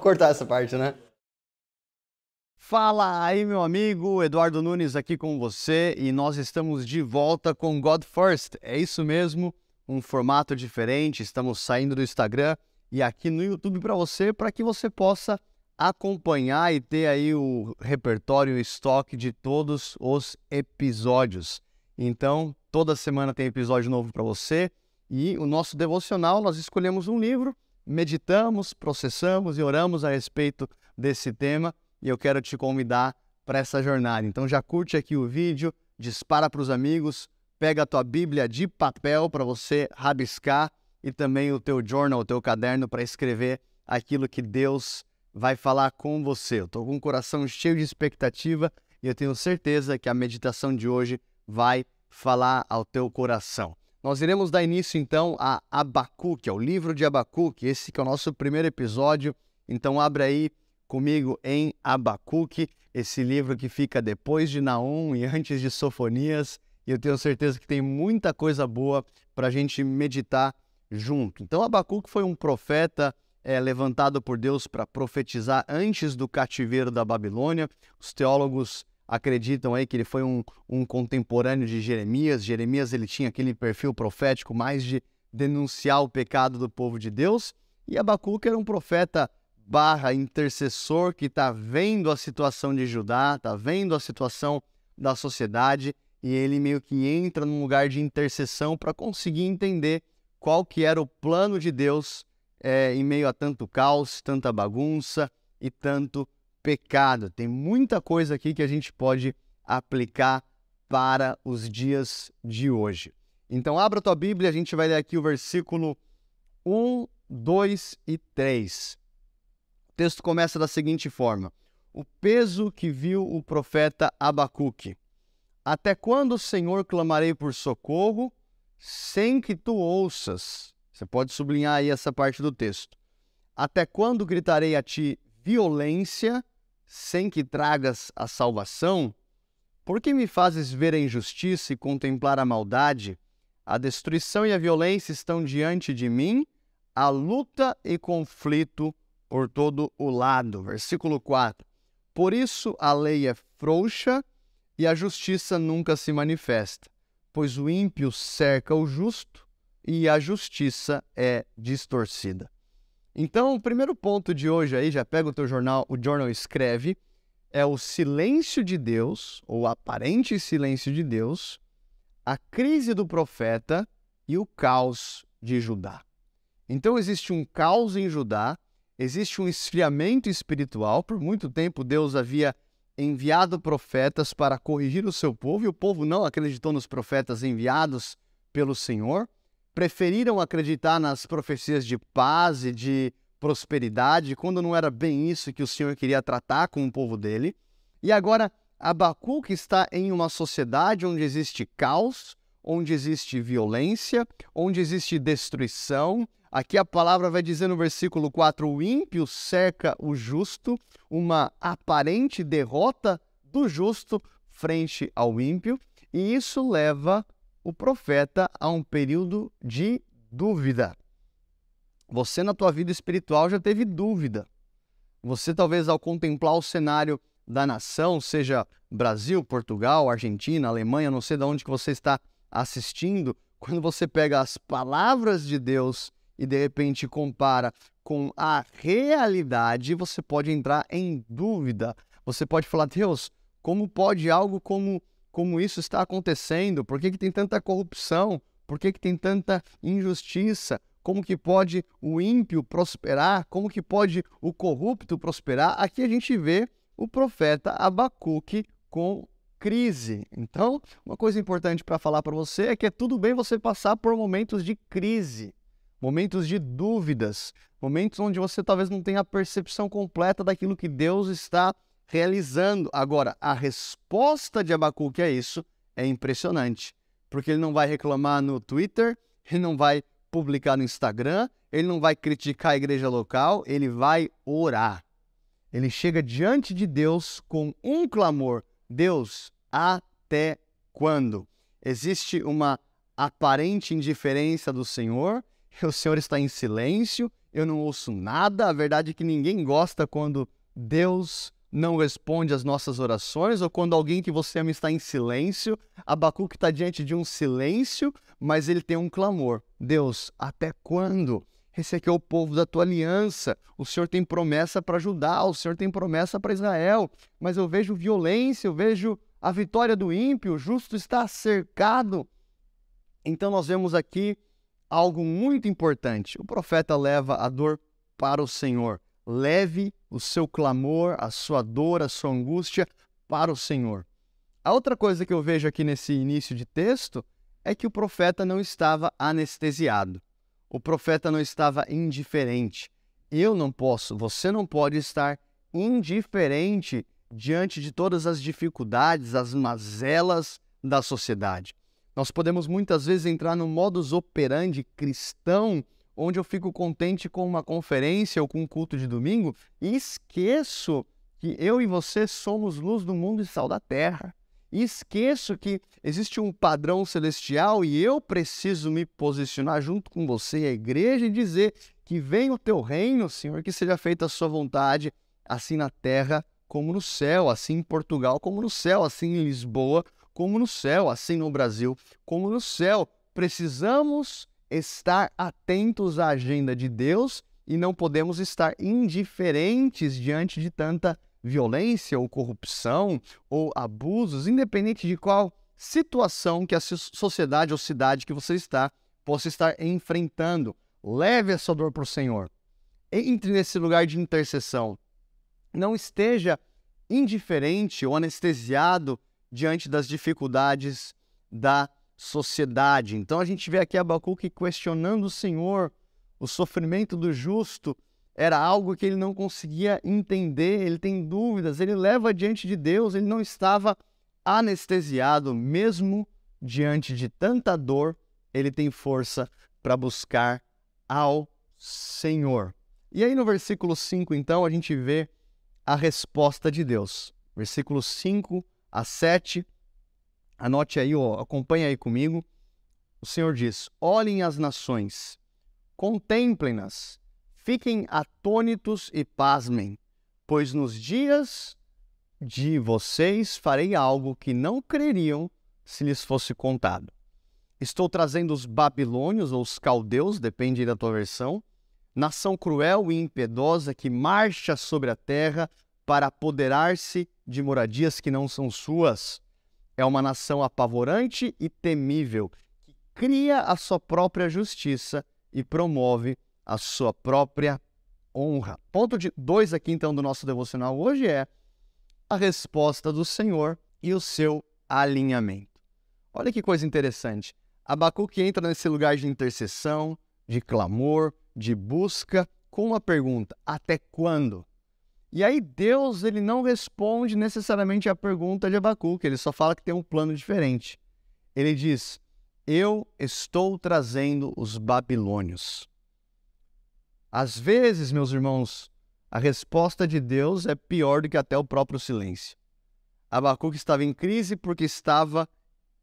Pra cortar essa parte, né? Fala aí, meu amigo, Eduardo Nunes aqui com você e nós estamos de volta com God First. É isso mesmo, um formato diferente. Estamos saindo do Instagram e aqui no YouTube para você, para que você possa acompanhar e ter aí o repertório, o estoque de todos os episódios. Então, toda semana tem episódio novo para você e o nosso devocional nós escolhemos um livro, meditamos, processamos e oramos a respeito desse tema e eu quero te convidar para essa jornada. Então já curte aqui o vídeo, dispara para os amigos, pega a tua Bíblia de papel para você rabiscar e também o teu journal, o teu caderno para escrever aquilo que Deus vai falar com você. Eu estou com o coração cheio de expectativa e eu tenho certeza que a meditação de hoje vai falar ao teu coração. Nós iremos dar início então a Abacuque, ao livro de Abacuque, esse que é o nosso primeiro episódio. Então abre aí comigo em Abacuque, esse livro que fica depois de Naum e antes de Sofonias, e eu tenho certeza que tem muita coisa boa para a gente meditar junto. Então, Abacuque foi um profeta é, levantado por Deus para profetizar antes do cativeiro da Babilônia. Os teólogos acreditam aí que ele foi um, um contemporâneo de Jeremias. Jeremias ele tinha aquele perfil profético mais de denunciar o pecado do povo de Deus. E Abacuque era um profeta barra intercessor que está vendo a situação de Judá, está vendo a situação da sociedade e ele meio que entra num lugar de intercessão para conseguir entender qual que era o plano de Deus é, em meio a tanto caos, tanta bagunça e tanto pecado. Tem muita coisa aqui que a gente pode aplicar para os dias de hoje. Então, abra a tua Bíblia, a gente vai ler aqui o versículo 1, 2 e 3 texto começa da seguinte forma: O peso que viu o profeta Abacuque. Até quando, Senhor, clamarei por socorro sem que tu ouças? Você pode sublinhar aí essa parte do texto. Até quando gritarei a ti violência sem que tragas a salvação? Por que me fazes ver a injustiça e contemplar a maldade? A destruição e a violência estão diante de mim, a luta e conflito por todo o lado. Versículo 4. Por isso a lei é frouxa e a justiça nunca se manifesta, pois o ímpio cerca o justo e a justiça é distorcida. Então, o primeiro ponto de hoje aí, já pega o teu jornal, o jornal escreve, é o silêncio de Deus, ou aparente silêncio de Deus, a crise do profeta e o caos de Judá. Então existe um caos em Judá existe um esfriamento espiritual. Por muito tempo, Deus havia enviado profetas para corrigir o seu povo e o povo não acreditou nos profetas enviados pelo Senhor. Preferiram acreditar nas profecias de paz e de prosperidade, quando não era bem isso que o Senhor queria tratar com o povo dele. E agora, Abacuque está em uma sociedade onde existe caos, onde existe violência, onde existe destruição, Aqui a palavra vai dizer no versículo 4: o ímpio cerca o justo, uma aparente derrota do justo frente ao ímpio, e isso leva o profeta a um período de dúvida. Você, na tua vida espiritual, já teve dúvida. Você, talvez, ao contemplar o cenário da nação, seja Brasil, Portugal, Argentina, Alemanha, não sei de onde que você está assistindo, quando você pega as palavras de Deus e de repente compara com a realidade, você pode entrar em dúvida. Você pode falar, Deus, como pode algo como, como isso estar acontecendo? Por que, que tem tanta corrupção? Por que, que tem tanta injustiça? Como que pode o ímpio prosperar? Como que pode o corrupto prosperar? Aqui a gente vê o profeta Abacuque com crise. Então, uma coisa importante para falar para você é que é tudo bem você passar por momentos de crise momentos de dúvidas, momentos onde você talvez não tenha a percepção completa daquilo que Deus está realizando. Agora, a resposta de Abacuque a isso é impressionante, porque ele não vai reclamar no Twitter, ele não vai publicar no Instagram, ele não vai criticar a igreja local, ele vai orar. Ele chega diante de Deus com um clamor: Deus, até quando? Existe uma aparente indiferença do Senhor, o Senhor está em silêncio, eu não ouço nada. A verdade é que ninguém gosta quando Deus não responde às nossas orações, ou quando alguém que você ama está em silêncio. Abacuque está diante de um silêncio, mas ele tem um clamor: Deus, até quando? Esse aqui é o povo da tua aliança. O Senhor tem promessa para Judá, o Senhor tem promessa para Israel. Mas eu vejo violência, eu vejo a vitória do ímpio, o justo está cercado. Então nós vemos aqui algo muito importante. O profeta leva a dor para o Senhor. Leve o seu clamor, a sua dor, a sua angústia para o Senhor. A outra coisa que eu vejo aqui nesse início de texto é que o profeta não estava anestesiado. O profeta não estava indiferente. Eu não posso, você não pode estar indiferente diante de todas as dificuldades, as mazelas da sociedade. Nós podemos muitas vezes entrar no modus operandi cristão, onde eu fico contente com uma conferência ou com um culto de domingo e esqueço que eu e você somos luz do mundo e sal da terra. E esqueço que existe um padrão celestial e eu preciso me posicionar junto com você, a igreja, e dizer que venha o teu reino, Senhor, que seja feita a sua vontade, assim na terra como no céu, assim em Portugal como no céu, assim em Lisboa como no céu, assim no Brasil como no céu. Precisamos estar atentos à agenda de Deus e não podemos estar indiferentes diante de tanta violência ou corrupção ou abusos, independente de qual situação que a sociedade ou cidade que você está possa estar enfrentando. Leve essa dor para o Senhor. Entre nesse lugar de intercessão. Não esteja indiferente ou anestesiado diante das dificuldades da sociedade. Então a gente vê aqui Abacuque questionando o Senhor, o sofrimento do justo era algo que ele não conseguia entender, ele tem dúvidas, ele leva diante de Deus, ele não estava anestesiado, mesmo diante de tanta dor, ele tem força para buscar ao Senhor. E aí no versículo 5, então, a gente vê a resposta de Deus. Versículos 5 a 7. Anote aí, ó, acompanha aí comigo. O Senhor diz: Olhem as nações, contemplem-nas Fiquem atônitos e pasmem, pois nos dias de vocês farei algo que não creriam se lhes fosse contado. Estou trazendo os babilônios ou os caldeus, depende da tua versão, nação cruel e impiedosa que marcha sobre a terra para apoderar-se de moradias que não são suas. É uma nação apavorante e temível, que cria a sua própria justiça e promove a sua própria honra. Ponto 2 aqui então do nosso devocional hoje é a resposta do Senhor e o seu alinhamento. Olha que coisa interessante. Abacuque entra nesse lugar de intercessão, de clamor, de busca, com uma pergunta: até quando? E aí Deus ele não responde necessariamente a pergunta de Abacuque, ele só fala que tem um plano diferente. Ele diz: Eu estou trazendo os babilônios. Às vezes, meus irmãos, a resposta de Deus é pior do que até o próprio silêncio. Abacuque estava em crise porque estava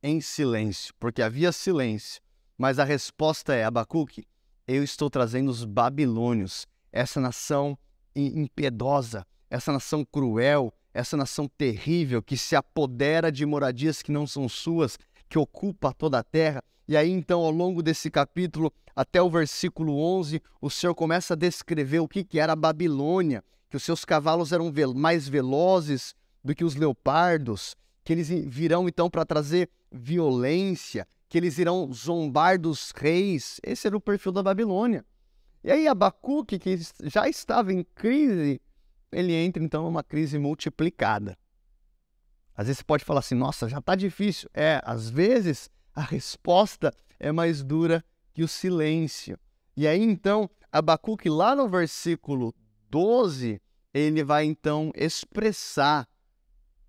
em silêncio, porque havia silêncio. Mas a resposta é: Abacuque, eu estou trazendo os babilônios, essa nação impiedosa, essa nação cruel, essa nação terrível que se apodera de moradias que não são suas, que ocupa toda a terra. E aí, então, ao longo desse capítulo, até o versículo 11, o Senhor começa a descrever o que, que era a Babilônia, que os seus cavalos eram mais velozes do que os leopardos, que eles virão então para trazer violência, que eles irão zombar dos reis. Esse era o perfil da Babilônia. E aí Abacuque, que já estava em crise, ele entra então numa crise multiplicada. Às vezes você pode falar assim, nossa, já está difícil. É, às vezes a resposta é mais dura que o silêncio. E aí então, Abacuque, lá no versículo 12, ele vai então expressar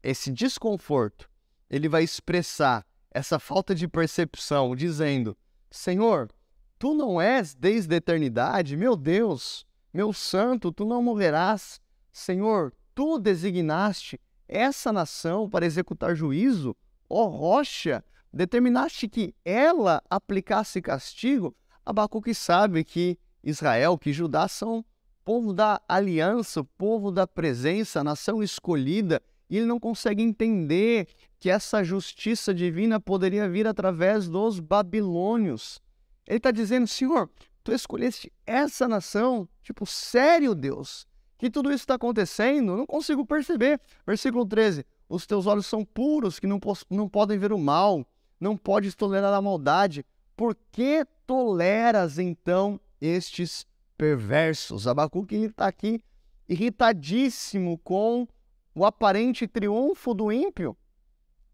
esse desconforto, ele vai expressar essa falta de percepção, dizendo: Senhor, tu não és desde a eternidade, meu Deus, meu santo, tu não morrerás. Senhor, tu designaste essa nação para executar juízo, ó rocha, determinaste que ela aplicasse castigo Abacuque sabe que Israel, que Judá são povo da aliança, povo da presença, nação escolhida, e ele não consegue entender que essa justiça divina poderia vir através dos babilônios. Ele está dizendo, Senhor, tu escolheste essa nação? Tipo, sério, Deus? Que tudo isso está acontecendo? Eu não consigo perceber. Versículo 13: Os teus olhos são puros, que não, não podem ver o mal, não podes tolerar a maldade. Por que toleras então estes perversos? Abacuque está aqui irritadíssimo com o aparente triunfo do ímpio.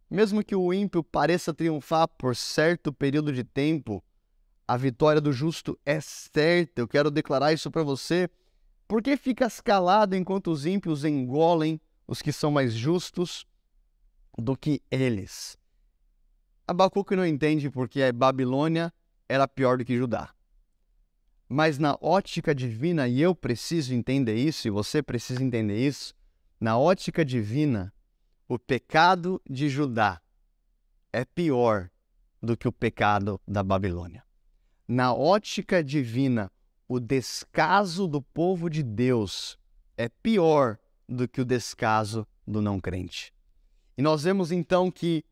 Mesmo que o ímpio pareça triunfar por certo período de tempo, a vitória do justo é certa. Eu quero declarar isso para você. Por que ficas calado enquanto os ímpios engolem os que são mais justos do que eles? Abacuque não entende porque a Babilônia era pior do que Judá. Mas na ótica divina, e eu preciso entender isso, e você precisa entender isso, na ótica divina, o pecado de Judá é pior do que o pecado da Babilônia. Na ótica divina, o descaso do povo de Deus é pior do que o descaso do não crente. E nós vemos então que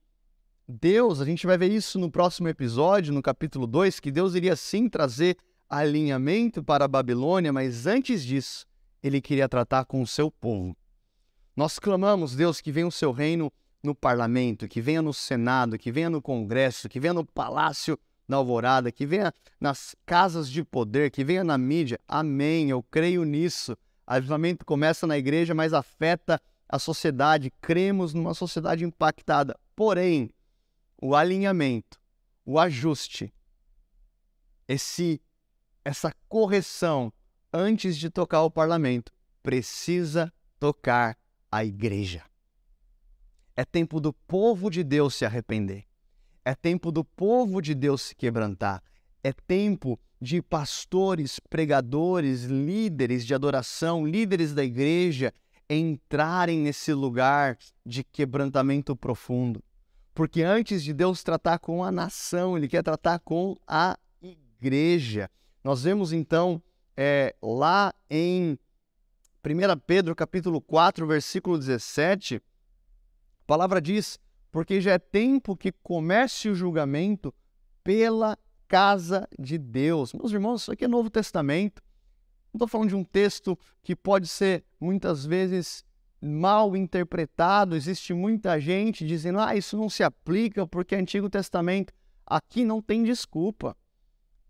Deus, a gente vai ver isso no próximo episódio, no capítulo 2, que Deus iria sim trazer alinhamento para a Babilônia, mas antes disso, ele queria tratar com o seu povo. Nós clamamos, Deus, que venha o seu reino no parlamento, que venha no Senado, que venha no Congresso, que venha no Palácio da Alvorada, que venha nas casas de poder, que venha na mídia. Amém, eu creio nisso. Avivamento começa na igreja, mas afeta a sociedade. Cremos numa sociedade impactada. Porém, o alinhamento, o ajuste, esse essa correção antes de tocar o parlamento precisa tocar a igreja. É tempo do povo de Deus se arrepender. É tempo do povo de Deus se quebrantar. É tempo de pastores, pregadores, líderes de adoração, líderes da igreja entrarem nesse lugar de quebrantamento profundo. Porque antes de Deus tratar com a nação, Ele quer tratar com a igreja. Nós vemos então é, lá em 1 Pedro capítulo 4, versículo 17, a palavra diz, porque já é tempo que comece o julgamento pela casa de Deus. Meus irmãos, isso aqui é Novo Testamento. Não estou falando de um texto que pode ser muitas vezes mal interpretado. Existe muita gente dizendo, ah, isso não se aplica porque é Antigo Testamento. Aqui não tem desculpa.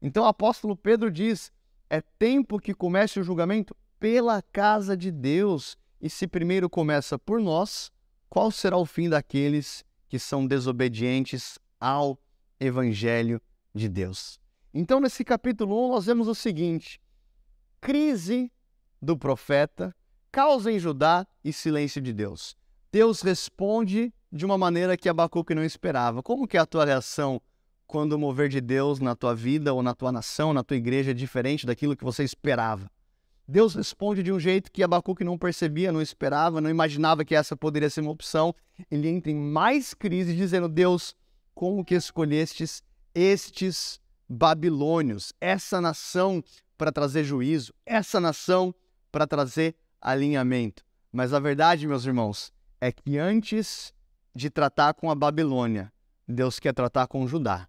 Então o apóstolo Pedro diz: é tempo que comece o julgamento pela casa de Deus. E se primeiro começa por nós, qual será o fim daqueles que são desobedientes ao evangelho de Deus? Então, nesse capítulo 1, nós vemos o seguinte: crise do profeta, causa em Judá e silêncio de Deus. Deus responde de uma maneira que Abacuque não esperava. Como que é a tua reação quando o mover de Deus na tua vida ou na tua nação, na tua igreja é diferente daquilo que você esperava? Deus responde de um jeito que Abacuque não percebia, não esperava, não imaginava que essa poderia ser uma opção. Ele entra em mais crise, dizendo: Deus, como que escolhestes estes babilônios, essa nação para trazer juízo, essa nação para trazer alinhamento? Mas a verdade, meus irmãos, é que antes de tratar com a Babilônia, Deus quer tratar com Judá.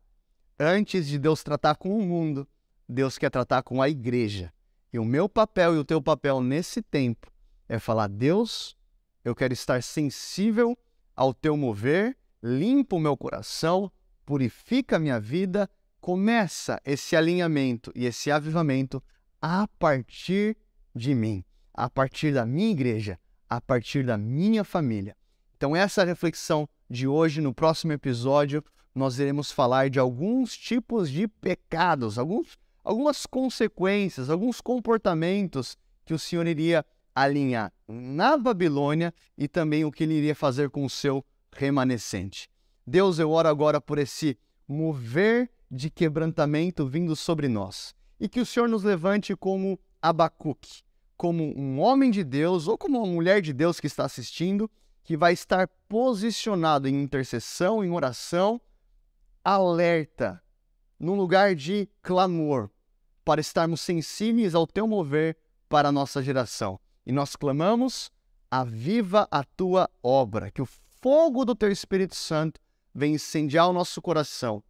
Antes de Deus tratar com o mundo, Deus quer tratar com a igreja. E o meu papel e o teu papel nesse tempo é falar: Deus, eu quero estar sensível ao teu mover, limpa o meu coração, purifica a minha vida, começa esse alinhamento e esse avivamento a partir de mim, a partir da minha igreja, a partir da minha família. Então, essa é reflexão de hoje. No próximo episódio, nós iremos falar de alguns tipos de pecados, alguns algumas consequências, alguns comportamentos que o Senhor iria alinhar na Babilônia e também o que ele iria fazer com o seu remanescente. Deus, eu oro agora por esse mover de quebrantamento vindo sobre nós e que o Senhor nos levante como Abacuque, como um homem de Deus ou como uma mulher de Deus que está assistindo, que vai estar posicionado em intercessão, em oração, alerta num lugar de clamor, para estarmos sensíveis ao teu mover para a nossa geração. E nós clamamos: aviva a tua obra, que o fogo do teu Espírito Santo venha incendiar o nosso coração.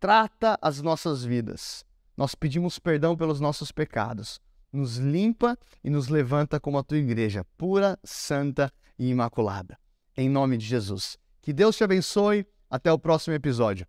Trata as nossas vidas. Nós pedimos perdão pelos nossos pecados. Nos limpa e nos levanta como a tua igreja, pura, santa e imaculada. Em nome de Jesus. Que Deus te abençoe. Até o próximo episódio.